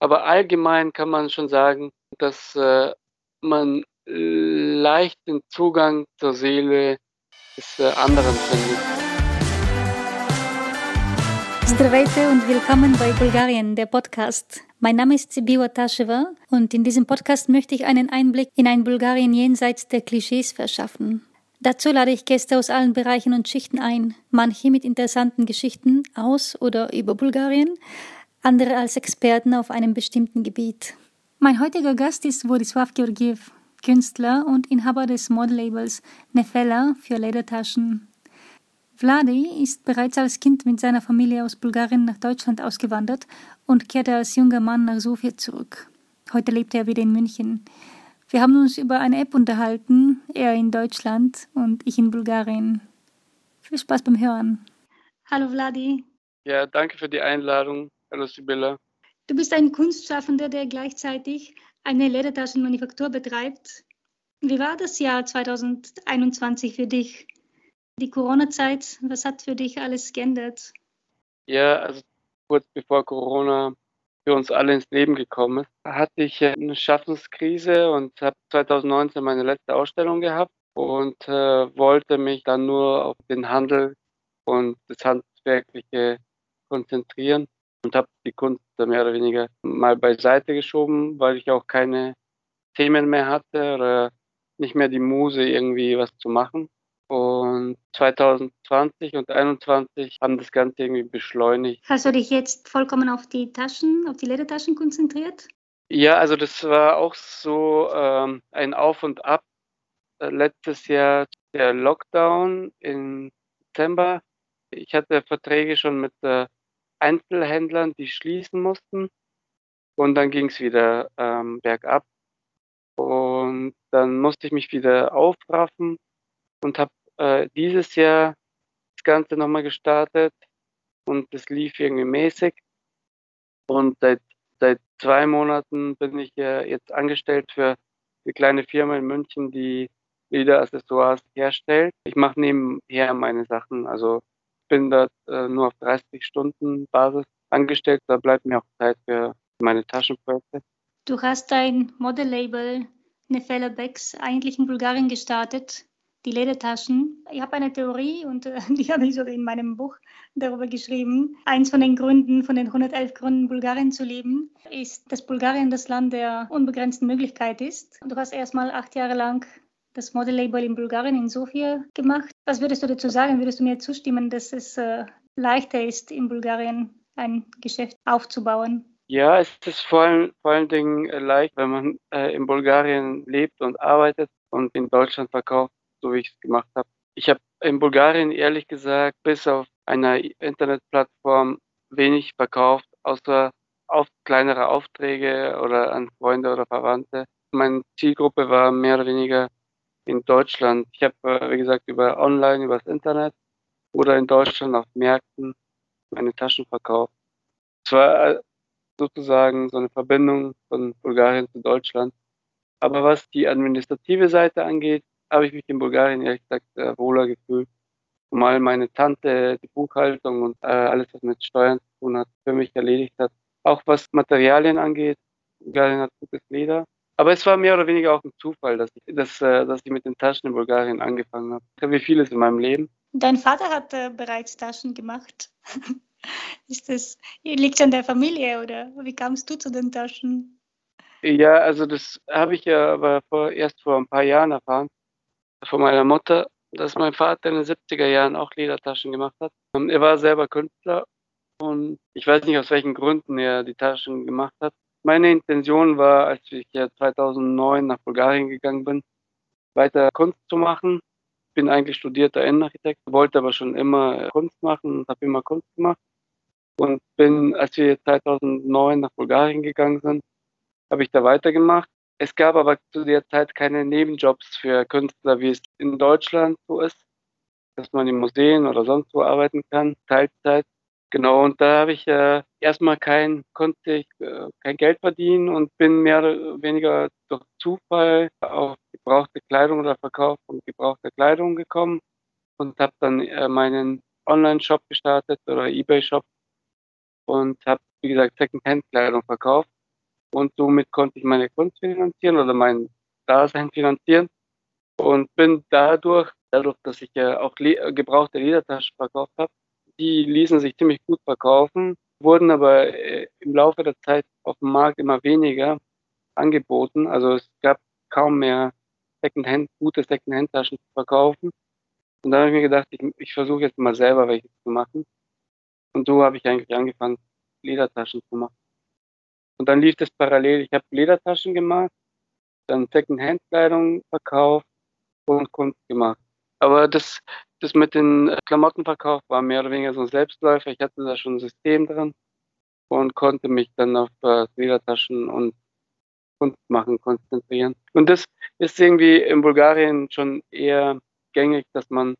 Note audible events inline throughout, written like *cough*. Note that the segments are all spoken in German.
Aber allgemein kann man schon sagen, dass äh, man leicht den Zugang zur Seele des äh, anderen findet. Здравейте und willkommen bei Bulgarien, der Podcast. Mein Name ist Sibiwa Tasheva und in diesem Podcast möchte ich einen Einblick in ein Bulgarien jenseits der Klischees verschaffen. Dazu lade ich Gäste aus allen Bereichen und Schichten ein, manche mit interessanten Geschichten aus oder über Bulgarien, andere als Experten auf einem bestimmten Gebiet. Mein heutiger Gast ist Wodislav Georgiev, Künstler und Inhaber des Modelabels Nefella für Ledertaschen. Vladi ist bereits als Kind mit seiner Familie aus Bulgarien nach Deutschland ausgewandert und kehrte als junger Mann nach Sofia zurück. Heute lebt er wieder in München. Wir haben uns über eine App unterhalten, er in Deutschland und ich in Bulgarien. Viel Spaß beim Hören. Hallo Vladi. Ja, danke für die Einladung. Hallo Sibylla. Du bist ein Kunstschaffender, der gleichzeitig eine Ledertaschenmanufaktur betreibt. Wie war das Jahr 2021 für dich? Die Corona-Zeit, was hat für dich alles geändert? Ja, also kurz bevor Corona für uns alle ins Leben gekommen ist, hatte ich eine Schaffenskrise und habe 2019 meine letzte Ausstellung gehabt und äh, wollte mich dann nur auf den Handel und das Handwerkliche konzentrieren und habe die Kunst mehr oder weniger mal beiseite geschoben, weil ich auch keine Themen mehr hatte oder nicht mehr die Muse, irgendwie was zu machen. Und 2020 und 2021 haben das Ganze irgendwie beschleunigt. Hast du dich jetzt vollkommen auf die Taschen, auf die Ledertaschen konzentriert? Ja, also das war auch so ähm, ein Auf und Ab. Äh, letztes Jahr der Lockdown im Dezember. Ich hatte Verträge schon mit der Einzelhändlern, die schließen mussten. Und dann ging es wieder ähm, bergab. Und dann musste ich mich wieder aufraffen und habe äh, dieses Jahr das Ganze nochmal gestartet. Und es lief irgendwie mäßig. Und seit, seit zwei Monaten bin ich äh, jetzt angestellt für eine kleine Firma in München, die Leder-Accessoires herstellt. Ich mache nebenher meine Sachen. Also bin dort äh, nur auf 30 Stunden Basis angestellt. Da bleibt mir auch Zeit für meine Taschenprojekte. Du hast dein Modellabel Nefela Becks eigentlich in Bulgarien gestartet, die Ledertaschen. Ich habe eine Theorie und äh, *laughs* die habe ich sogar in meinem Buch darüber geschrieben. Eins von den Gründen, von den 111 Gründen, Bulgarien zu lieben, ist, dass Bulgarien das Land der unbegrenzten Möglichkeit ist. Du hast erstmal acht Jahre lang das Modellabel in Bulgarien, in Sofia gemacht. Was würdest du dazu sagen? Würdest du mir zustimmen, dass es äh, leichter ist, in Bulgarien ein Geschäft aufzubauen? Ja, es ist vor allen, vor allen Dingen äh, leicht, wenn man äh, in Bulgarien lebt und arbeitet und in Deutschland verkauft, so wie ich es gemacht habe. Ich habe in Bulgarien ehrlich gesagt bis auf einer Internetplattform wenig verkauft, außer auf kleinere Aufträge oder an Freunde oder Verwandte. Meine Zielgruppe war mehr oder weniger in Deutschland. Ich habe, äh, wie gesagt, über online, über das Internet oder in Deutschland auf Märkten meine Taschen verkauft. Es war äh, sozusagen so eine Verbindung von Bulgarien zu Deutschland. Aber was die administrative Seite angeht, habe ich mich in Bulgarien ehrlich gesagt äh, wohler gefühlt. Zumal meine Tante die Buchhaltung und alles, was mit Steuern zu tun hat, für mich erledigt hat. Auch was Materialien angeht, Bulgarien hat gutes Leder. Aber es war mehr oder weniger auch ein Zufall, dass ich, dass, äh, dass ich mit den Taschen in Bulgarien angefangen habe. Wie vieles in meinem Leben. Dein Vater hat äh, bereits Taschen gemacht. *laughs* Ist das, liegt es an der Familie oder wie kamst du zu den Taschen? Ja, also das habe ich ja aber vor, erst vor ein paar Jahren erfahren. Von meiner Mutter, dass mein Vater in den 70er Jahren auch Ledertaschen gemacht hat. Und er war selber Künstler und ich weiß nicht, aus welchen Gründen er die Taschen gemacht hat. Meine Intention war, als ich ja 2009 nach Bulgarien gegangen bin, weiter Kunst zu machen. Ich bin eigentlich studierter Innenarchitekt, wollte aber schon immer Kunst machen und habe immer Kunst gemacht. Und bin, als wir 2009 nach Bulgarien gegangen sind, habe ich da weitergemacht. Es gab aber zu der Zeit keine Nebenjobs für Künstler, wie es in Deutschland so ist, dass man in Museen oder sonst wo arbeiten kann, Teilzeit. Genau, und da habe ich äh, erstmal kein, konnte ich äh, kein Geld verdienen und bin mehr oder weniger durch Zufall auf gebrauchte Kleidung oder Verkauf von gebrauchter Kleidung gekommen und habe dann äh, meinen Online-Shop gestartet oder Ebay-Shop und habe, wie gesagt, Second-Hand-Kleidung verkauft. Und somit konnte ich meine Kunst finanzieren oder mein Dasein finanzieren und bin dadurch, dadurch, dass ich ja auch gebrauchte Ledertaschen verkauft habe, die ließen sich ziemlich gut verkaufen, wurden aber äh, im Laufe der Zeit auf dem Markt immer weniger angeboten. Also es gab kaum mehr Secondhand, gute Secondhand-Taschen zu verkaufen. Und dann habe ich mir gedacht, ich, ich versuche jetzt mal selber welche zu machen. Und so habe ich eigentlich angefangen, Ledertaschen zu machen. Und dann lief das parallel. Ich habe Ledertaschen gemacht, dann Secondhand-Kleidung verkauft und Kunst gemacht. Aber das, das mit den Klamottenverkauf war mehr oder weniger so ein Selbstläufer. Ich hatte da schon ein System drin und konnte mich dann auf äh, Ledertaschen und Kunst machen konzentrieren. Und das ist irgendwie in Bulgarien schon eher gängig, dass man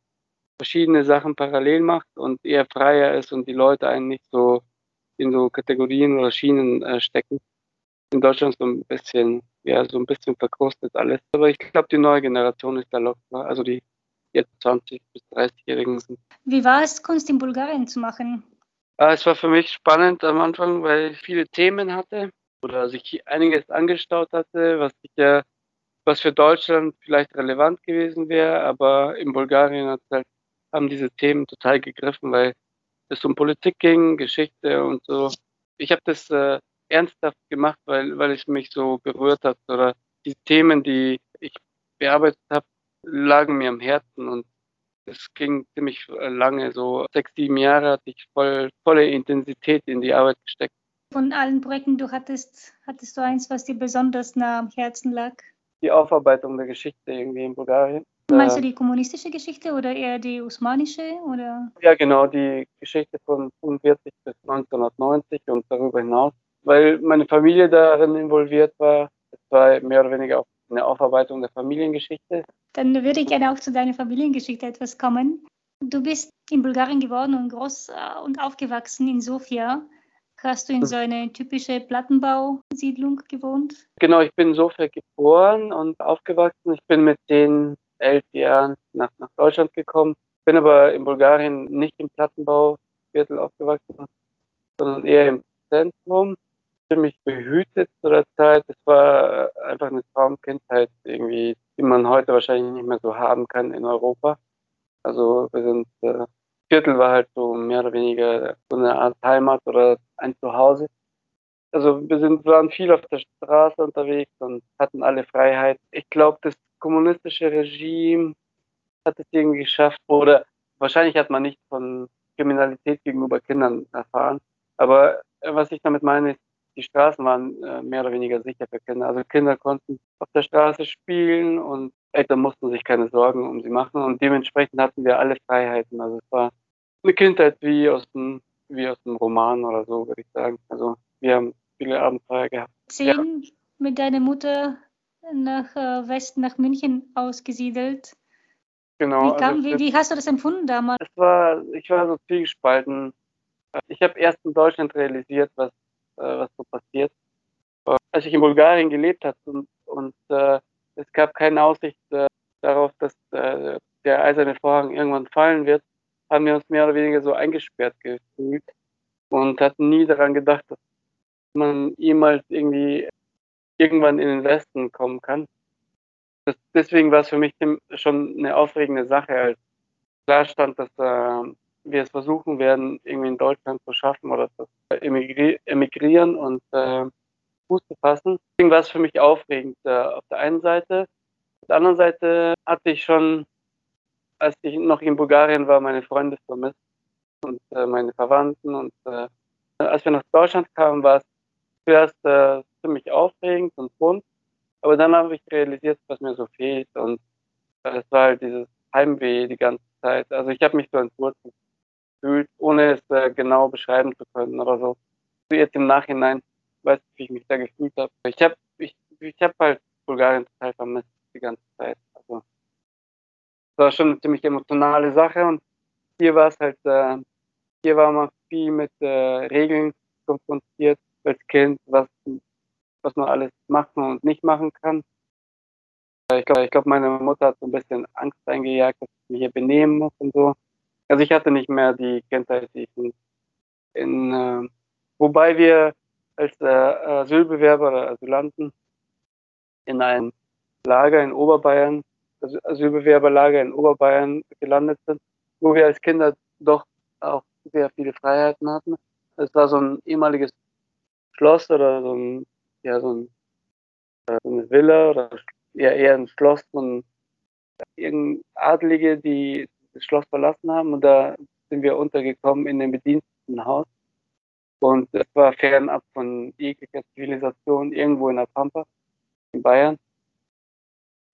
verschiedene Sachen parallel macht und eher freier ist und die Leute einen nicht so in so Kategorien oder Schienen äh, stecken. In Deutschland so ein bisschen, ja, so ein bisschen verkrustet alles. Aber ich glaube, die neue Generation ist da locker. Also die jetzt 20 bis 30-Jährigen sind. Wie war es, Kunst in Bulgarien zu machen? Ah, es war für mich spannend am Anfang, weil ich viele Themen hatte oder sich einiges angestaut hatte, was ich ja, was für Deutschland vielleicht relevant gewesen wäre, aber in Bulgarien halt, haben diese Themen total gegriffen, weil es um Politik ging, Geschichte und so. Ich habe das äh, ernsthaft gemacht, weil, weil es mich so berührt hat oder die Themen, die ich bearbeitet habe, lagen mir am Herzen und es ging ziemlich lange, so sechs, sieben Jahre hatte ich voll, volle Intensität in die Arbeit gesteckt. Von allen Projekten, du hattest, hattest du eins, was dir besonders nah am Herzen lag? Die Aufarbeitung der Geschichte irgendwie in Bulgarien. Meinst du die kommunistische Geschichte oder eher die osmanische? Oder? Ja, genau, die Geschichte von 45 bis 1990 und darüber hinaus. Weil meine Familie darin involviert war. Es war mehr oder weniger auch eine Aufarbeitung der Familiengeschichte. Dann würde ich gerne auch zu deiner Familiengeschichte etwas kommen. Du bist in Bulgarien geworden und groß äh, und aufgewachsen in Sofia. Hast du in so eine typische Plattenbausiedlung gewohnt? Genau, ich bin in Sofia geboren und aufgewachsen. Ich bin mit den elf Jahren nach, nach Deutschland gekommen. Bin aber in Bulgarien nicht im Plattenbauviertel aufgewachsen, sondern eher im Zentrum. Ziemlich behütet zu der Zeit. Es war einfach eine Traumkindheit irgendwie, die man heute wahrscheinlich nicht mehr so haben kann in Europa. Also wir sind äh, Viertel war halt so mehr oder weniger so eine Art Heimat oder ein Zuhause. Also wir sind, waren viel auf der Straße unterwegs und hatten alle Freiheit. Ich glaube, das kommunistische Regime hat es irgendwie geschafft oder wahrscheinlich hat man nicht von Kriminalität gegenüber Kindern erfahren. Aber was ich damit meine, ist, die Straßen waren äh, mehr oder weniger sicher für Kinder. Also Kinder konnten auf der Straße spielen und Eltern mussten sich keine Sorgen um sie machen und dementsprechend hatten wir alle Freiheiten. Also es war eine Kindheit wie aus dem, wie aus dem Roman oder so, würde ich sagen. Also wir haben viele Abenteuer gehabt. Zehn ja. mit deiner Mutter nach äh, Westen, nach München ausgesiedelt. Genau. Wie, kam, also wie, wie, hast du das empfunden damals? Es war, ich war so zwiegespalten. Ich habe erst in Deutschland realisiert, was, äh, was so passiert. Als ich in Bulgarien gelebt habe und, und äh, es gab keine Aussicht äh, darauf, dass äh, der eiserne Vorhang irgendwann fallen wird, haben wir uns mehr oder weniger so eingesperrt gefühlt und hatten nie daran gedacht, dass man jemals irgendwie irgendwann in den Westen kommen kann. Das, deswegen war es für mich schon eine aufregende Sache, als klar stand, dass äh, wir es versuchen werden, irgendwie in Deutschland zu schaffen oder zu emigri emigrieren und äh, Fuß zu fassen. Deswegen war es für mich aufregend äh, auf der einen Seite. Auf der anderen Seite hatte ich schon als ich noch in Bulgarien war, meine Freunde vermisst und äh, meine Verwandten. Und äh, als wir nach Deutschland kamen, war es zuerst äh, ziemlich aufregend und bunt. Aber dann habe ich realisiert, was mir so fehlt. Und äh, es war halt dieses Heimweh die ganze Zeit. Also ich habe mich so entwurzelt gefühlt, ohne es äh, genau beschreiben zu können oder so. Jetzt im Nachhinein weiß ich, wie ich mich da gefühlt habe. Ich habe ich, ich hab halt Bulgarien total vermisst die ganze Zeit war schon eine ziemlich emotionale Sache und hier war es halt, äh, hier war man viel mit äh, Regeln konfrontiert als Kind, was, was man alles machen und nicht machen kann. Ich glaube, ich glaub, meine Mutter hat so ein bisschen Angst eingejagt, dass ich mich hier benehmen muss und so. Also ich hatte nicht mehr die ich in, in äh, wobei wir als äh, Asylbewerber oder Asylanten in ein Lager in Oberbayern, also Asylbewerberlager in Oberbayern gelandet sind, wo wir als Kinder doch auch sehr viele Freiheiten hatten. Es war so ein ehemaliges Schloss oder so ein, ja, so, ein, äh, so eine Villa oder eher, eher ein Schloss von irgendein Adlige, die das Schloss verlassen haben und da sind wir untergekommen in dem Bedienstetenhaus und es war fernab von jeglicher Zivilisation irgendwo in der Pampa in Bayern.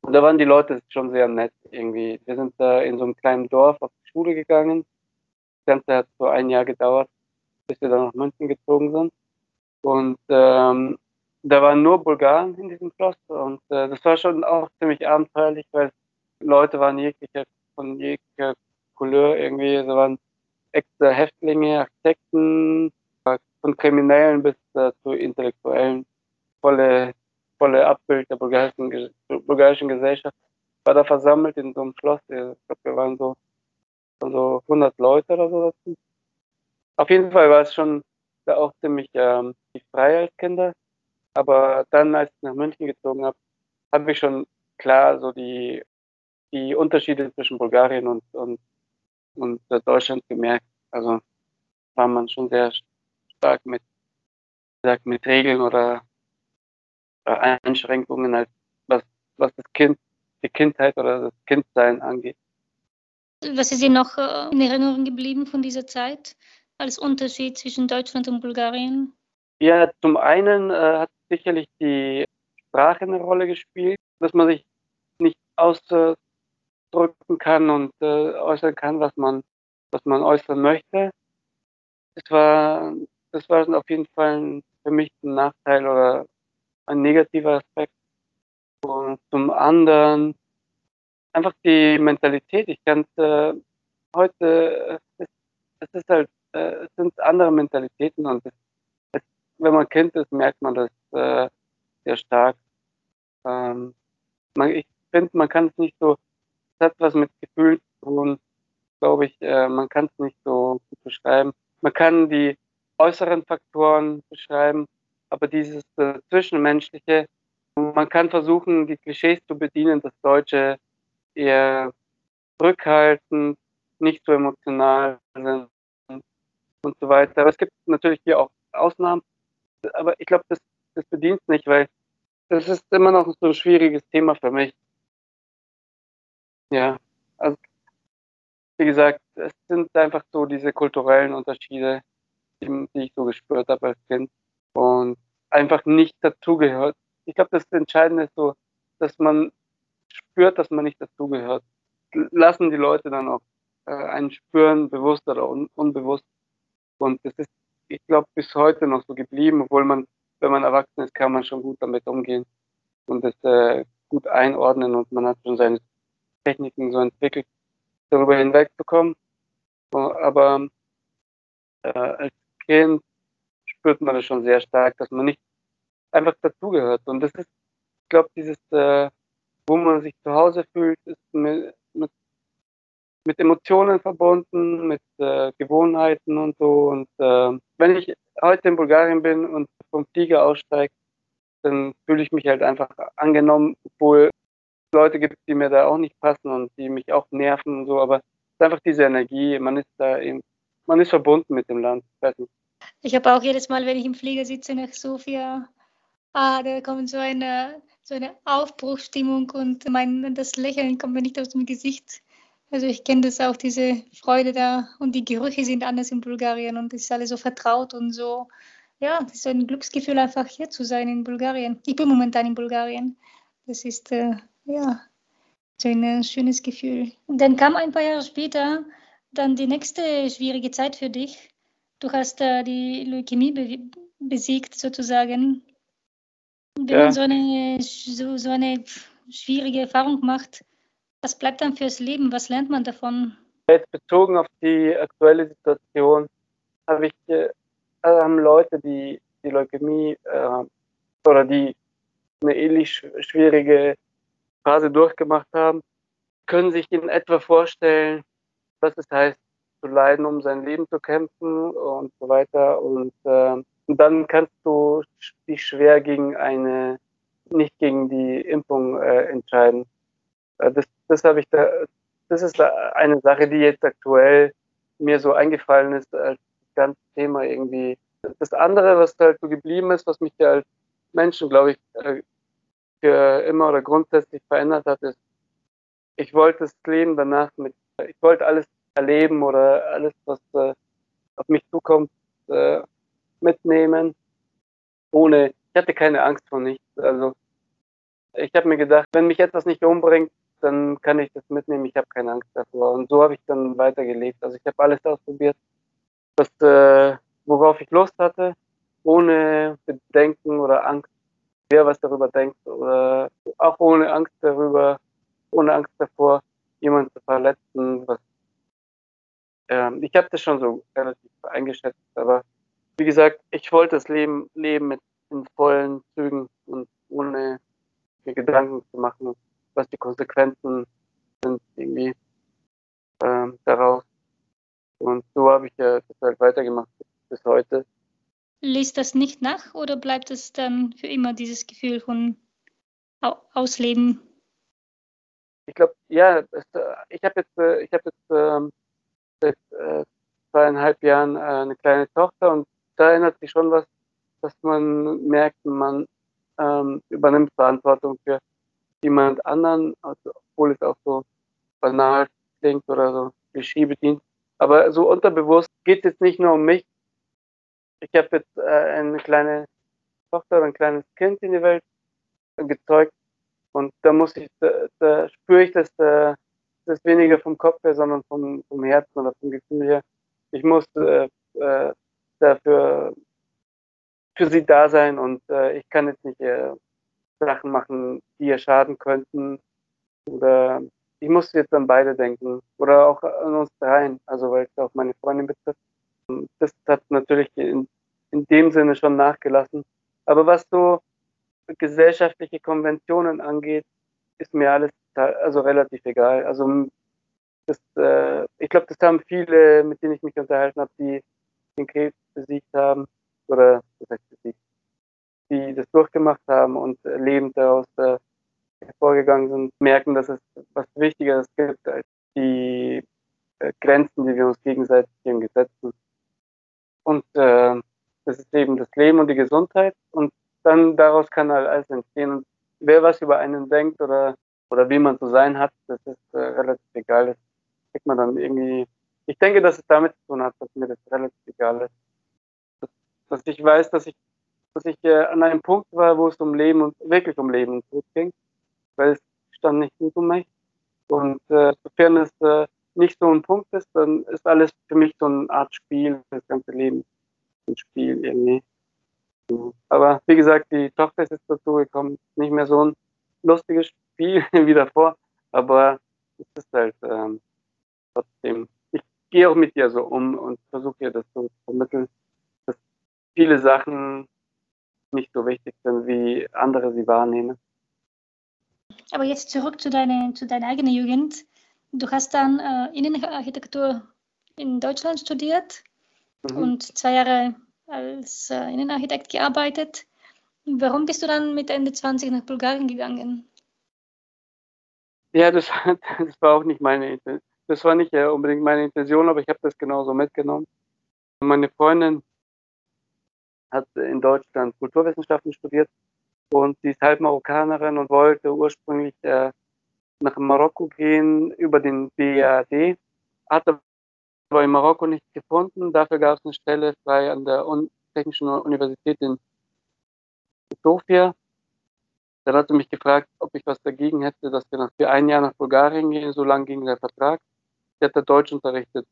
Und da waren die Leute schon sehr nett irgendwie. Wir sind da in so einem kleinen Dorf auf die Schule gegangen. Das Ganze hat so ein Jahr gedauert, bis wir dann nach München gezogen sind. Und ähm, da waren nur Bulgaren in diesem Schloss und äh, das war schon auch ziemlich abenteuerlich, weil Leute waren jeglicher, von jeglicher Couleur irgendwie, da waren extra Häftlinge, Architekten, von Kriminellen bis äh, zu Intellektuellen, volle, volle Abbild der bulgarischen, bulgarischen Gesellschaft, war da versammelt in so einem Schloss. Ich glaube, wir waren so, so 100 Leute oder so dazu. Auf jeden Fall war es schon da auch ziemlich ähm, frei als Kinder. Aber dann, als ich nach München gezogen habe, habe ich schon klar so die, die Unterschiede zwischen Bulgarien und, und, und Deutschland gemerkt. Also war man schon sehr stark mit, sagt, mit Regeln oder Einschränkungen, als was, was das Kind, die Kindheit oder das Kindsein angeht. Was ist Ihnen noch äh, in Erinnerung geblieben von dieser Zeit als Unterschied zwischen Deutschland und Bulgarien? Ja, zum einen äh, hat sicherlich die Sprache eine Rolle gespielt, dass man sich nicht ausdrücken kann und äh, äußern kann, was man, was man äußern möchte. Das war, das war auf jeden Fall für mich ein Nachteil oder ein negativer Aspekt. Und zum anderen einfach die Mentalität. Ich kann äh, heute, es, es ist halt, äh, es sind andere Mentalitäten und es, es, wenn man Kind ist, merkt man das äh, sehr stark. Ähm, man, ich finde, man kann es nicht so, hat was mit Gefühlen zu tun, glaube ich, äh, man kann es nicht so gut beschreiben. Man kann die äußeren Faktoren beschreiben, aber dieses äh, Zwischenmenschliche, man kann versuchen, die Klischees zu bedienen, das Deutsche eher zurückhaltend, nicht so emotional sind und so weiter. Aber es gibt natürlich hier auch Ausnahmen, aber ich glaube, das, das bedient nicht, weil das ist immer noch so ein schwieriges Thema für mich. Ja, also wie gesagt, es sind einfach so diese kulturellen Unterschiede, die, die ich so gespürt habe als Kind und einfach nicht dazugehört. Ich glaube, das Entscheidende ist so, dass man spürt, dass man nicht dazugehört. Lassen die Leute dann auch äh, einen spüren, bewusst oder un unbewusst. Und das ist, ich glaube, bis heute noch so geblieben, obwohl man, wenn man erwachsen ist, kann man schon gut damit umgehen und das äh, gut einordnen und man hat schon seine Techniken so entwickelt, darüber hinwegzukommen. Aber äh, als Kind spürt man das schon sehr stark, dass man nicht einfach dazugehört. Und das ist, ich glaube, dieses, äh, wo man sich zu Hause fühlt, ist mit, mit, mit Emotionen verbunden, mit äh, Gewohnheiten und so. Und äh, wenn ich heute in Bulgarien bin und vom Flieger aussteige, dann fühle ich mich halt einfach angenommen, obwohl Leute gibt, die mir da auch nicht passen und die mich auch nerven und so, aber es ist einfach diese Energie, man ist da eben, man ist verbunden mit dem Land. Ich habe auch jedes Mal, wenn ich im Flieger sitze nach Sofia, ah, da kommt so eine, so eine Aufbruchstimmung und mein, das Lächeln kommt mir nicht aus dem Gesicht. Also ich kenne das auch, diese Freude da und die Gerüche sind anders in Bulgarien und es ist alles so vertraut und so. Ja, das ist so ein Glücksgefühl, einfach hier zu sein in Bulgarien. Ich bin momentan in Bulgarien. Das ist, äh, ja, so ein äh, schönes Gefühl. Und dann kam ein paar Jahre später dann die nächste schwierige Zeit für dich. Du hast äh, die Leukämie be besiegt sozusagen. Wenn ja. man so eine, so, so eine schwierige Erfahrung macht, was bleibt dann fürs Leben? Was lernt man davon? Jetzt bezogen auf die aktuelle Situation habe ich, äh, haben Leute, die die Leukämie äh, oder die eine ähnlich schwierige Phase durchgemacht haben, können sich in etwa vorstellen, was es heißt, zu leiden, um sein Leben zu kämpfen und so weiter. Und äh, Und dann kannst du dich schwer gegen eine, nicht gegen die Impfung äh, entscheiden. Äh, das, das habe ich da, das ist eine Sache, die jetzt aktuell mir so eingefallen ist als ganze Thema irgendwie. Das andere, was halt so geblieben ist, was mich ja als Menschen, glaube ich, für immer oder grundsätzlich verändert hat, ist, ich wollte das Leben danach mit, ich wollte alles erleben oder alles, was äh, auf mich zukommt, äh, mitnehmen, ohne, ich hatte keine Angst vor nichts. Also ich habe mir gedacht, wenn mich etwas nicht umbringt, dann kann ich das mitnehmen, ich habe keine Angst davor. Und so habe ich dann weitergelebt. Also ich habe alles ausprobiert, was, äh, worauf ich Lust hatte, ohne Bedenken oder Angst, wer was darüber denkt oder auch ohne Angst darüber, ohne Angst davor, jemanden zu verletzen. Was, ähm, ich habe das schon so relativ eingeschätzt, aber wie gesagt, ich wollte das Leben leben mit in vollen Zügen und ohne mir Gedanken zu machen, was die Konsequenzen sind irgendwie ähm, daraus. Und so habe ich ja das halt weitergemacht bis heute. Liest das nicht nach oder bleibt es dann für immer dieses Gefühl von Ausleben? Ich glaube, ja, äh, ich habe jetzt, äh, ich habe jetzt ähm, seit äh, zweieinhalb Jahren äh, eine kleine Tochter und da erinnert sich schon was, dass man merkt, man ähm, übernimmt Verantwortung für jemand anderen, also, obwohl es auch so banal klingt oder so Klischee bedient. Aber so unterbewusst geht es jetzt nicht nur um mich. Ich habe jetzt äh, eine kleine Tochter, ein kleines Kind in die Welt gezeugt und da muss ich, da, da spüre ich das, da, das weniger vom Kopf her, sondern vom, vom Herzen oder vom Gefühl her. Ich muss äh, äh, dafür für sie da sein und äh, ich kann jetzt nicht äh, Sachen machen, die ihr schaden könnten. Oder ich muss jetzt an beide denken. Oder auch an uns dreien, also weil es auch meine Freundin betrifft. Das hat natürlich in, in dem Sinne schon nachgelassen. Aber was so gesellschaftliche Konventionen angeht, ist mir alles also relativ egal. Also das, äh, ich glaube, das haben viele, mit denen ich mich unterhalten habe, die den Krebs besiegt haben oder das heißt besiegt, die das durchgemacht haben und lebend daraus äh, hervorgegangen sind, merken, dass es was Wichtigeres gibt als die äh, Grenzen, die wir uns gegenseitig hier gesetzen. Und äh, das ist eben das Leben und die Gesundheit und dann daraus kann halt alles entstehen. Und wer was über einen denkt oder, oder wie man zu sein hat, das ist äh, relativ egal. Das kriegt man dann irgendwie. Ich denke, dass es damit zu tun hat, dass mir das relativ egal ist. Dass, dass ich weiß, dass ich dass ich äh, an einem Punkt war, wo es um Leben und wirklich um Leben und Tod ging, weil es stand nicht gut um mich. Und äh, sofern es äh, nicht so ein Punkt ist, dann ist alles für mich so eine Art Spiel, das ganze Leben ein Spiel irgendwie. Aber wie gesagt, die Tochter ist jetzt dazu gekommen, nicht mehr so ein lustiges Spiel *laughs* wie davor, aber es ist halt ähm, trotzdem, ich gehe auch mit ihr so um und versuche ihr das so zu vermitteln, dass viele Sachen nicht so wichtig sind, wie andere sie wahrnehmen. Aber jetzt zurück zu, deine, zu deiner eigenen Jugend. Du hast dann äh, Innenarchitektur in Deutschland studiert mhm. und zwei Jahre als äh, Innenarchitekt gearbeitet. Warum bist du dann mit Ende 20 nach Bulgarien gegangen? Ja, das, *laughs* das war auch nicht meine Intention. Das war nicht äh, unbedingt meine Intention, aber ich habe das genauso mitgenommen. Meine Freundin hat in Deutschland Kulturwissenschaften studiert und sie ist halb Marokkanerin und wollte ursprünglich äh, nach Marokko gehen über den BAD, hatte aber in Marokko nichts gefunden. Dafür gab es eine Stelle frei an der Un Technischen Universität in Sofia. Dann hat sie mich gefragt, ob ich was dagegen hätte, dass wir für ein Jahr nach Bulgarien gehen. So lang ging der Vertrag. Sie hat da Deutsch unterrichtet,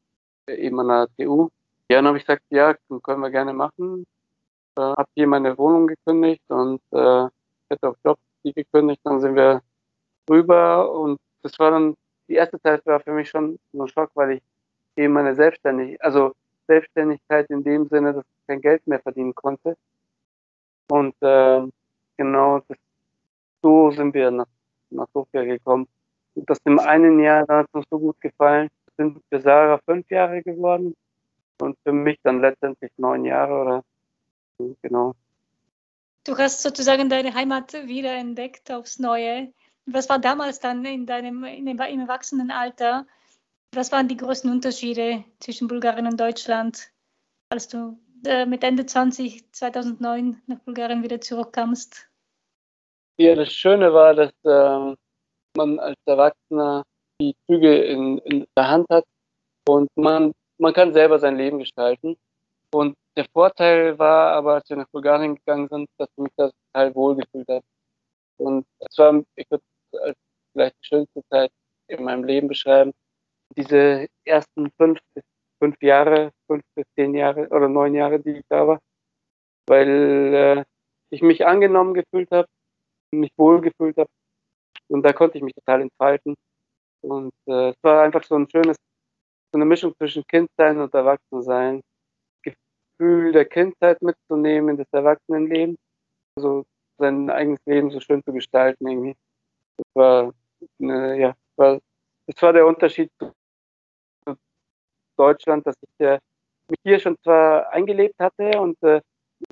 äh, eben an der TU. Ja, dann habe ich gesagt, ja, können wir gerne machen äh, habe hier meine Wohnung gekündigt und äh, hätte auch Jobs gekündigt. Dann sind wir rüber und das war dann, die erste Zeit war für mich schon so ein Schock, weil ich eben meine Selbstständigkeit, also Selbstständigkeit in dem Sinne, dass ich kein Geld mehr verdienen konnte. Und äh, genau das, so sind wir nach, nach Sofia gekommen. Und das im einen Jahr hat uns so gut gefallen. Sind für Sarah fünf Jahre geworden und für mich dann letztendlich neun Jahre oder Genau. Du hast sozusagen deine Heimat wiederentdeckt aufs Neue. Was war damals dann in deinem in dem, im Erwachsenenalter? Was waren die größten Unterschiede zwischen Bulgarien und Deutschland, als du äh, mit Ende 20, 2009 nach Bulgarien wieder zurückkamst? Ja, das Schöne war, dass äh, man als Erwachsener die Züge in, in der Hand hat und man, man kann selber sein Leben gestalten. Und der Vorteil war aber, als wir nach Bulgarien gegangen sind, dass ich mich da total wohlgefühlt habe. Und es war, ich würde als vielleicht die schönste Zeit in meinem Leben beschreiben. Diese ersten fünf fünf Jahre, fünf bis zehn Jahre oder neun Jahre, die ich da war, weil äh, ich mich angenommen gefühlt habe, mich wohlgefühlt habe und da konnte ich mich total entfalten. Und äh, es war einfach so ein schönes, so eine Mischung zwischen Kindsein und Erwachsensein. Gefühl der Kindheit mitzunehmen, das Erwachsenenleben, also sein eigenes Leben so schön zu gestalten irgendwie. War, äh, ja, war, das war der Unterschied zu Deutschland, dass ich äh, mich hier schon zwar eingelebt hatte und äh,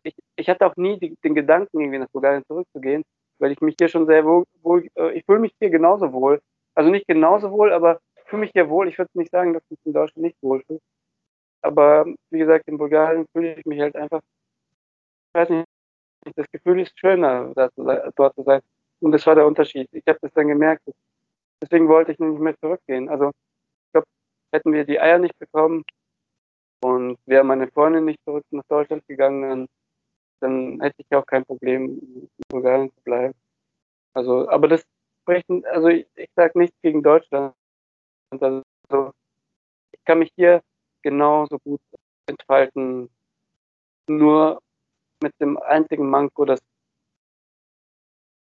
ich, ich hatte auch nie die, den Gedanken, irgendwie nach Bulgarien zurückzugehen, weil ich mich hier schon sehr wohl, wohl äh, ich fühle mich hier genauso wohl. Also nicht genauso wohl, aber ich fühle mich hier wohl. Ich würde nicht sagen, dass ich mich in Deutschland nicht wohl fühle. Aber wie gesagt, in Bulgarien fühle ich mich halt einfach, ich weiß nicht, das Gefühl ist schöner, dort zu sein. Und das war der Unterschied. Ich habe das dann gemerkt. Deswegen wollte ich nicht mehr zurückgehen. Also ich glaube, hätten wir die Eier nicht bekommen und wäre meine Freundin nicht zurück nach Deutschland gegangen, dann hätte ich auch kein Problem, in Bulgarien zu bleiben. Also, aber das spricht, also ich, ich sage nichts gegen Deutschland. Also, ich kann mich hier genauso gut entfalten, nur mit dem einzigen Manko, dass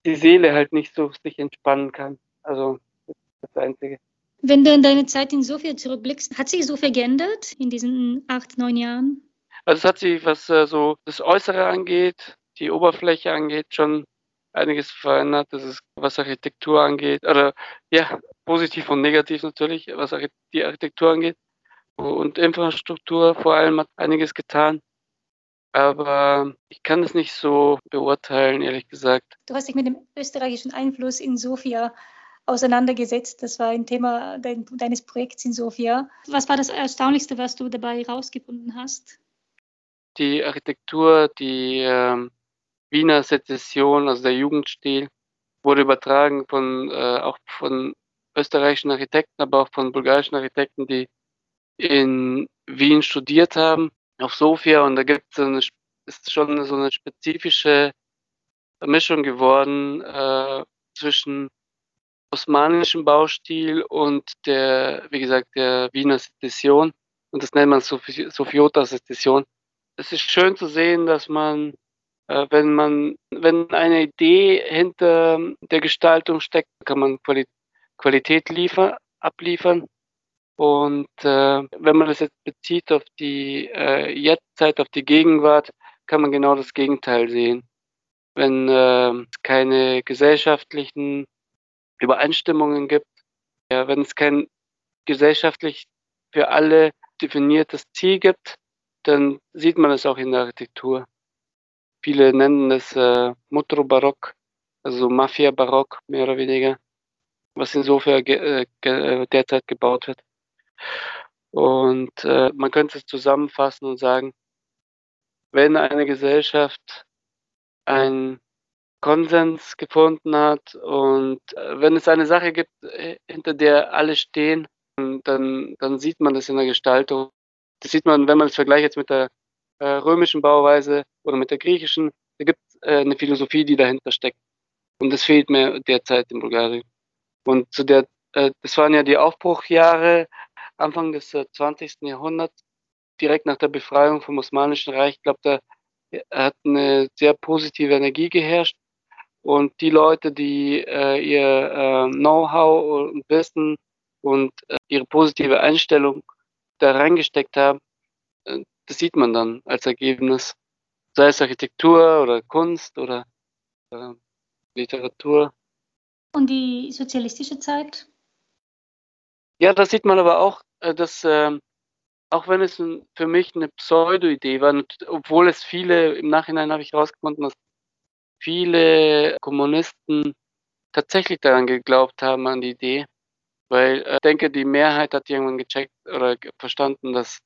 die Seele halt nicht so sich entspannen kann. Also das ist das Einzige. Wenn du an deine Zeit in Sofia zurückblickst, hat sich Sofia geändert in diesen acht, neun Jahren? Also es hat sich, was äh, so das Äußere angeht, die Oberfläche angeht, schon einiges verändert. Das ist, was Architektur angeht, oder ja, positiv und negativ natürlich, was die Architektur angeht. Und Infrastruktur vor allem hat einiges getan. Aber ich kann es nicht so beurteilen, ehrlich gesagt. Du hast dich mit dem österreichischen Einfluss in Sofia auseinandergesetzt. Das war ein Thema dein, deines Projekts in Sofia. Was war das Erstaunlichste, was du dabei herausgefunden hast? Die Architektur, die äh, Wiener Sezession, also der Jugendstil, wurde übertragen von äh, auch von österreichischen Architekten, aber auch von bulgarischen Architekten, die in Wien studiert haben, auf Sofia. Und da gibt es ist schon so eine spezifische Mischung geworden äh, zwischen osmanischem Baustil und der, wie gesagt, der Wiener Sezession. Und das nennt man Sofiota-Sezession. Es ist schön zu sehen, dass man, äh, wenn man, wenn eine Idee hinter der Gestaltung steckt, kann man Quali Qualität liefern, abliefern. Und äh, wenn man das jetzt bezieht auf die äh, Jetztzeit, auf die Gegenwart, kann man genau das Gegenteil sehen. Wenn äh, keine gesellschaftlichen Übereinstimmungen gibt, ja, wenn es kein gesellschaftlich für alle definiertes Ziel gibt, dann sieht man es auch in der Architektur. Viele nennen es äh, Mutro-Barock, also Mafia-Barock, mehr oder weniger, was insofern ge äh, äh, derzeit gebaut wird. Und äh, man könnte es zusammenfassen und sagen, wenn eine Gesellschaft ein Konsens gefunden hat. Und äh, wenn es eine Sache gibt, äh, hinter der alle stehen, dann, dann sieht man das in der Gestaltung. Das sieht man, wenn man es vergleicht jetzt mit der äh, römischen Bauweise oder mit der griechischen. Da gibt es äh, eine Philosophie, die dahinter steckt. Und das fehlt mir derzeit in Bulgarien. Und zu der, äh, das waren ja die Aufbruchjahre Anfang des 20. Äh, Jahrhunderts, direkt nach der Befreiung vom Osmanischen Reich. Ich glaube, da hat eine sehr positive Energie geherrscht. Und die Leute, die äh, ihr äh, Know-how und Wissen und äh, ihre positive Einstellung da reingesteckt haben, äh, das sieht man dann als Ergebnis. Sei es Architektur oder Kunst oder äh, Literatur. Und die sozialistische Zeit? Ja, da sieht man aber auch, dass ähm, auch wenn es für mich eine Pseudo-Idee war, obwohl es viele, im Nachhinein habe ich herausgefunden, dass viele Kommunisten tatsächlich daran geglaubt haben, an die Idee. Weil äh, ich denke, die Mehrheit hat irgendwann gecheckt oder verstanden, dass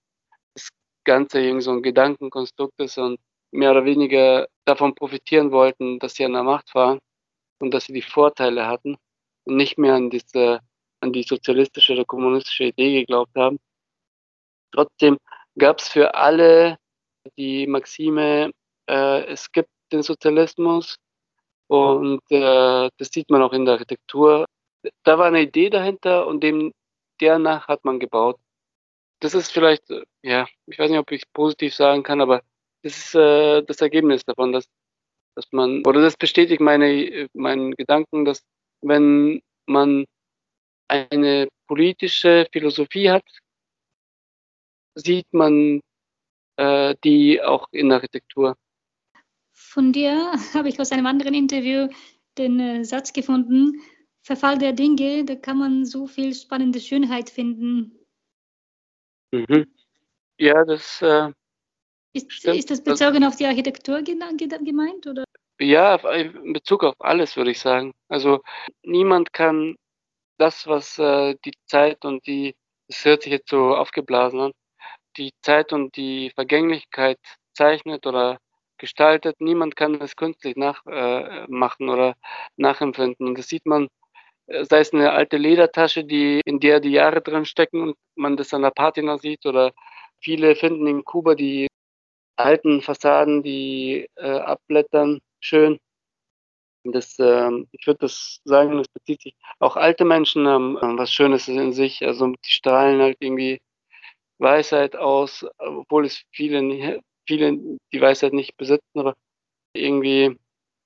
das Ganze irgendwie so ein Gedankenkonstrukt ist und mehr oder weniger davon profitieren wollten, dass sie an der Macht waren und dass sie die Vorteile hatten und nicht mehr an diese, an die sozialistische oder kommunistische Idee geglaubt haben. Trotzdem gab es für alle die Maxime, äh, es gibt den Sozialismus und äh, das sieht man auch in der Architektur. Da war eine Idee dahinter und dem danach hat man gebaut. Das ist vielleicht, äh, ja, ich weiß nicht, ob ich positiv sagen kann, aber das ist äh, das Ergebnis davon, dass, dass man, oder das bestätigt meine, meinen Gedanken, dass wenn man eine politische Philosophie hat, sieht man äh, die auch in der Architektur. Von dir habe ich aus einem anderen Interview den äh, Satz gefunden, Verfall der Dinge, da kann man so viel spannende Schönheit finden. Mhm. Ja, das äh, ist, ist, das bezogen auf die Architektur gemeint? Oder? Ja, in Bezug auf alles würde ich sagen. Also niemand kann das, was äh, die Zeit und die, das hört sich jetzt so aufgeblasen an, die Zeit und die Vergänglichkeit zeichnet oder gestaltet. Niemand kann das künstlich nachmachen äh, oder nachempfinden. Und das sieht man, äh, sei es eine alte Ledertasche, die, in der die Jahre drin stecken und man das an der Patina sieht oder viele finden in Kuba die alten Fassaden, die äh, abblättern, schön. Das, äh, ich würde das sagen, das bezieht sich, auch alte Menschen haben äh, was Schönes in sich, also die strahlen halt irgendwie Weisheit aus, obwohl es viele, viele die Weisheit nicht besitzen, aber irgendwie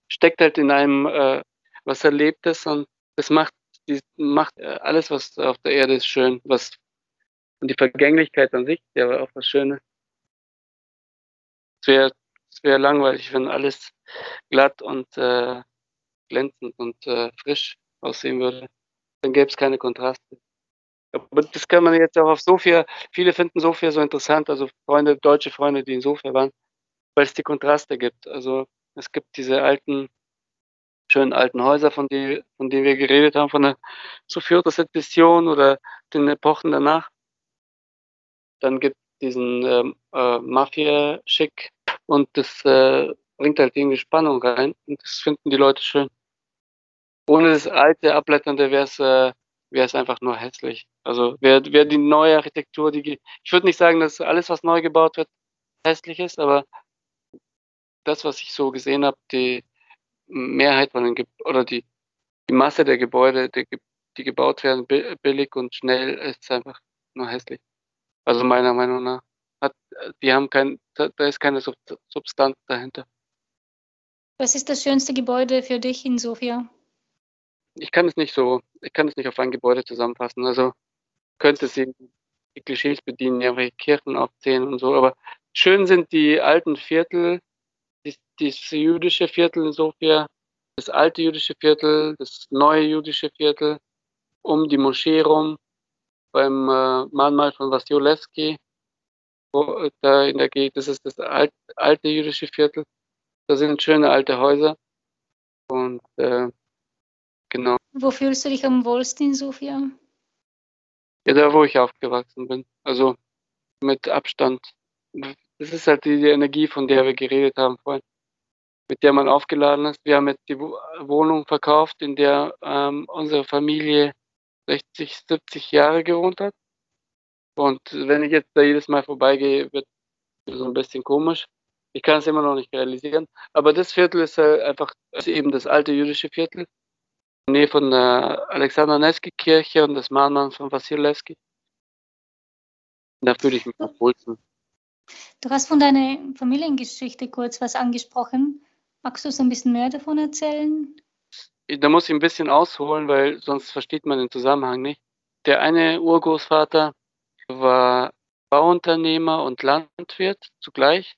steckt halt in einem äh, was Erlebtes und das macht, die, macht äh, alles, was auf der Erde ist, schön. Was, und die Vergänglichkeit an sich, ja, war auch was Schönes. Es wäre wär langweilig, wenn alles glatt und äh, glänzend und äh, frisch aussehen würde. Dann gäbe es keine Kontraste. Aber das kann man jetzt auch auf Sofia, viele finden Sofia so interessant, also Freunde, deutsche Freunde, die in Sofia waren, weil es die Kontraste gibt. Also es gibt diese alten, schönen alten Häuser, von, die, von denen wir geredet haben, von der Sophiota-Sezession oder den Epochen danach. Dann gibt es diesen ähm, äh, Mafia-Schick und das äh, bringt halt irgendwie Spannung rein und das finden die Leute schön. Ohne das alte Abblätternde wäre es äh, wäre es einfach nur hässlich. Also wäre wär die neue Architektur, die ich würde nicht sagen, dass alles, was neu gebaut wird, hässlich ist, aber das, was ich so gesehen habe, die Mehrheit von den Ge oder die, die Masse der Gebäude, die, die gebaut werden, billig und schnell, ist einfach nur hässlich. Also meiner Meinung nach. Hat, die haben kein, da, da ist keine Substanz dahinter. Was ist das schönste Gebäude für dich in Sofia? Ich kann es nicht so, ich kann es nicht auf ein Gebäude zusammenfassen. Also könnte sie die Klischees bedienen, irgendwelche Kirchen aufzählen und so, aber schön sind die alten Viertel, das jüdische Viertel in Sofia, das alte jüdische Viertel, das neue jüdische Viertel, um die Moschee rum, beim äh, Mahnmal von Wasiolewski, wo, da in der Gegend, das ist das alt, alte jüdische Viertel. Da sind schöne alte Häuser und äh, Genau. Wo fühlst du dich am wohlsten in Sofia? Ja, da, wo ich aufgewachsen bin. Also mit Abstand. Das ist halt die, die Energie, von der wir geredet haben vorhin, mit der man aufgeladen ist. Wir haben jetzt die Wohnung verkauft, in der ähm, unsere Familie 60, 70 Jahre gewohnt hat. Und wenn ich jetzt da jedes Mal vorbeigehe, wird so ein bisschen komisch. Ich kann es immer noch nicht realisieren. Aber das Viertel ist halt einfach ist eben das alte jüdische Viertel. Nähe von der Alexander Nevsky Kirche und des Mahnmanns von Wasilewski. Da fühle ich mich am wohlsten. Du hast von deiner Familiengeschichte kurz was angesprochen. Magst du so ein bisschen mehr davon erzählen? Da muss ich ein bisschen ausholen, weil sonst versteht man den Zusammenhang nicht. Der eine Urgroßvater war Bauunternehmer und Landwirt zugleich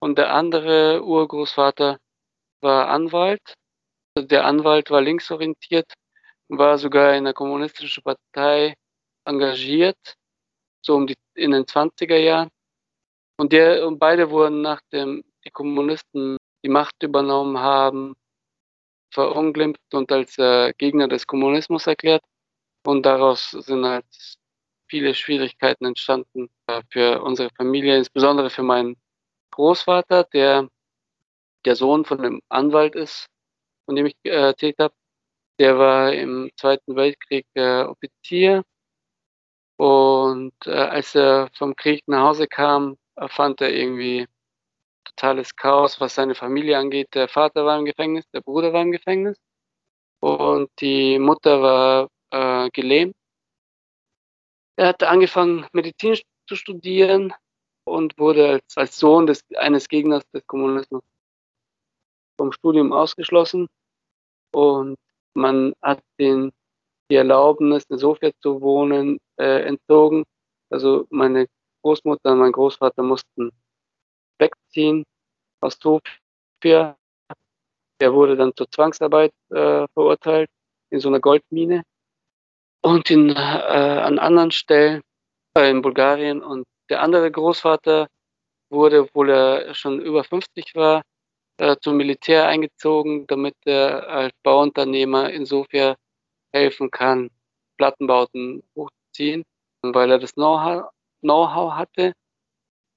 und der andere Urgroßvater war Anwalt der Anwalt war linksorientiert, war sogar in der kommunistischen Partei engagiert so um die, in den 20er Jahren. Und, der, und beide wurden, nachdem die Kommunisten die Macht übernommen haben, verunglimpft und als äh, Gegner des Kommunismus erklärt. Und daraus sind halt viele Schwierigkeiten entstanden äh, für unsere Familie, insbesondere für meinen Großvater, der der Sohn von einem Anwalt ist, von dem ich äh, erzählt habe. Der war im Zweiten Weltkrieg äh, Offizier und äh, als er vom Krieg nach Hause kam, fand er irgendwie totales Chaos, was seine Familie angeht. Der Vater war im Gefängnis, der Bruder war im Gefängnis und die Mutter war äh, gelähmt. Er hat angefangen, Medizin zu studieren und wurde als, als Sohn des, eines Gegners des Kommunismus vom Studium ausgeschlossen. Und man hat den die Erlaubnis, in Sofia zu wohnen, äh, entzogen. Also meine Großmutter und mein Großvater mussten wegziehen aus Sofia. Er wurde dann zur Zwangsarbeit äh, verurteilt in so einer Goldmine. Und in, äh, an anderen Stellen äh, in Bulgarien. Und der andere Großvater wurde, obwohl er schon über 50 war, äh, zum Militär eingezogen, damit er als Bauunternehmer in Sofia helfen kann, Plattenbauten hochzuziehen, weil er das Know-how Know hatte.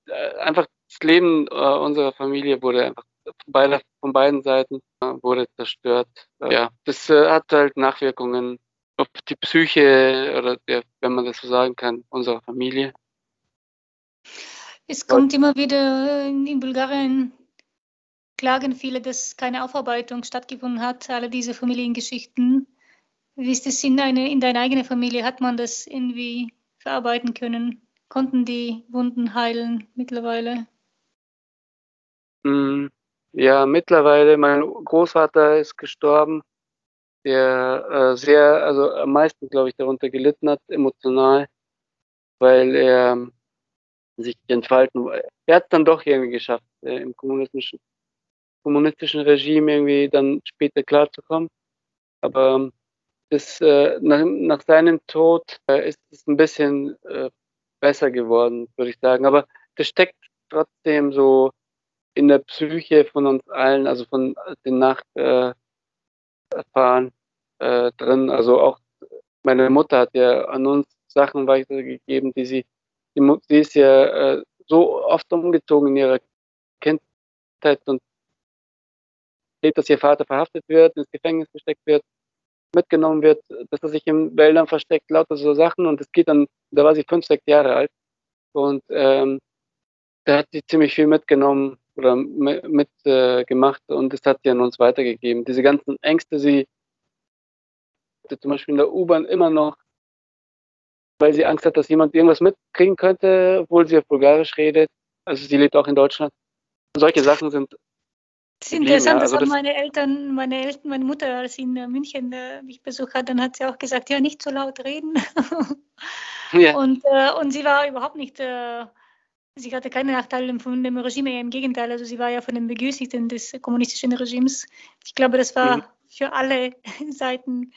Äh, einfach das Leben äh, unserer Familie wurde einfach beide, von beiden Seiten äh, wurde zerstört. Ja, das hat halt Nachwirkungen auf die Psyche oder der, wenn man das so sagen kann, unserer Familie. Es kommt immer wieder in Bulgarien klagen viele, dass keine Aufarbeitung stattgefunden hat, alle diese Familiengeschichten. Wie ist es in, eine, in deiner eigenen Familie? Hat man das irgendwie verarbeiten können? Konnten die Wunden heilen mittlerweile? Mm, ja, mittlerweile. Mein Großvater ist gestorben, der äh, sehr, also am meisten, glaube ich, darunter gelitten hat, emotional, weil er sich entfalten. Er hat es dann doch irgendwie geschafft, äh, im kommunistischen kommunistischen Regime irgendwie dann später klarzukommen. Aber ähm, das, äh, nach, nach, seinem Tod äh, ist es ein bisschen äh, besser geworden, würde ich sagen. Aber das steckt trotzdem so in der Psyche von uns allen, also von den Nachfahren äh, drin. Also auch meine Mutter hat ja an uns Sachen weitergegeben, die sie, die, sie ist ja äh, so oft umgezogen in ihrer Kindheit und erlebt, dass ihr Vater verhaftet wird, ins Gefängnis gesteckt wird, mitgenommen wird, dass er sich in Wäldern versteckt, lauter so Sachen. Und es geht dann, da war sie fünf, sechs Jahre alt. Und ähm, da hat sie ziemlich viel mitgenommen oder mitgemacht äh, und das hat sie an uns weitergegeben. Diese ganzen Ängste, sie zum Beispiel in der U-Bahn immer noch, weil sie Angst hat, dass jemand irgendwas mitkriegen könnte, obwohl sie auf Bulgarisch redet. Also sie lebt auch in Deutschland. Solche Sachen sind das ist interessant, ja, also das haben meine Eltern, meine Eltern, meine Mutter, als sie in äh, München äh, mich besucht hat, dann hat sie auch gesagt, ja, nicht so laut reden. *laughs* ja. und, äh, und sie war überhaupt nicht, äh, sie hatte keine Nachteile von dem Regime, im Gegenteil, also sie war ja von den Begünstigten des kommunistischen Regimes. Ich glaube, das war mhm. für alle *laughs* Seiten,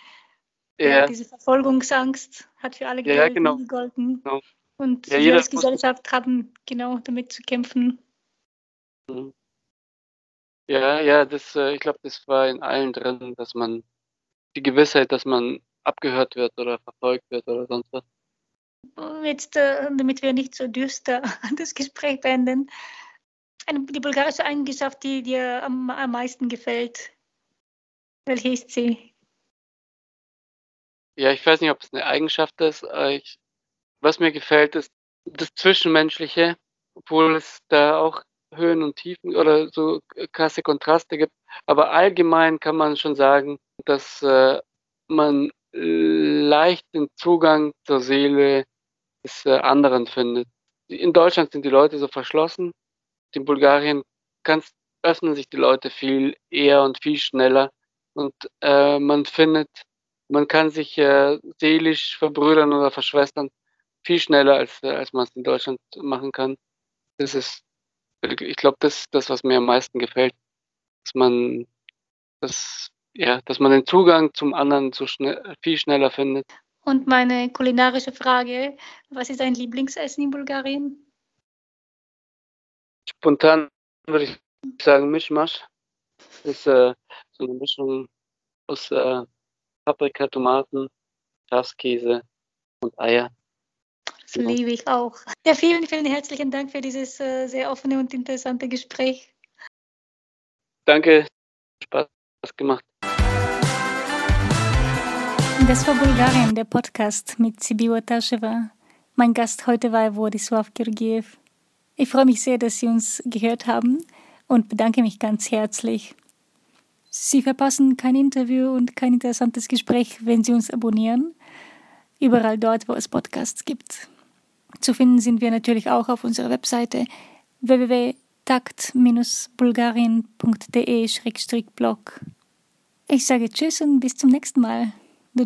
ja. diese Verfolgungsangst hat für alle ja, genau. gegolten. Genau. Und wir als Gesellschaft haben genau damit zu kämpfen. Mhm. Ja, ja, das, äh, ich glaube, das war in allen drin, dass man die Gewissheit, dass man abgehört wird oder verfolgt wird oder sonst was. Jetzt, äh, damit wir nicht so düster *laughs* das Gespräch beenden, eine, die bulgarische Eigenschaft, die dir am, am meisten gefällt, welche ist sie? Ja, ich weiß nicht, ob es eine Eigenschaft ist. Ich, was mir gefällt, ist das Zwischenmenschliche, obwohl es da auch Höhen und Tiefen oder so krasse Kontraste gibt. Aber allgemein kann man schon sagen, dass äh, man leicht den Zugang zur Seele des äh, anderen findet. In Deutschland sind die Leute so verschlossen. In Bulgarien kannst, öffnen sich die Leute viel eher und viel schneller. Und äh, man findet, man kann sich äh, seelisch verbrüdern oder verschwestern viel schneller, als, äh, als man es in Deutschland machen kann. Das ist ich glaube, das ist das, was mir am meisten gefällt, dass man das, ja, dass man den Zugang zum anderen so schnell, viel schneller findet. Und meine kulinarische Frage, was ist dein Lieblingsessen in Bulgarien? Spontan würde ich sagen Mischmasch. Das ist äh, so eine Mischung aus äh, Paprika, Tomaten, Schafskäse und Eier. Das genau. liebe ich auch. Ja, vielen, vielen herzlichen Dank für dieses äh, sehr offene und interessante Gespräch. Danke, Spaß gemacht. Das war Bulgarien, der Podcast mit Sibiwa Tasheva. Mein Gast heute war Władysław Georgiev. Ich freue mich sehr, dass Sie uns gehört haben und bedanke mich ganz herzlich. Sie verpassen kein Interview und kein interessantes Gespräch, wenn Sie uns abonnieren. Überall dort, wo es Podcasts gibt. Zu finden sind wir natürlich auch auf unserer Webseite www.takt-bulgarien.de-blog. Ich sage Tschüss und bis zum nächsten Mal. Do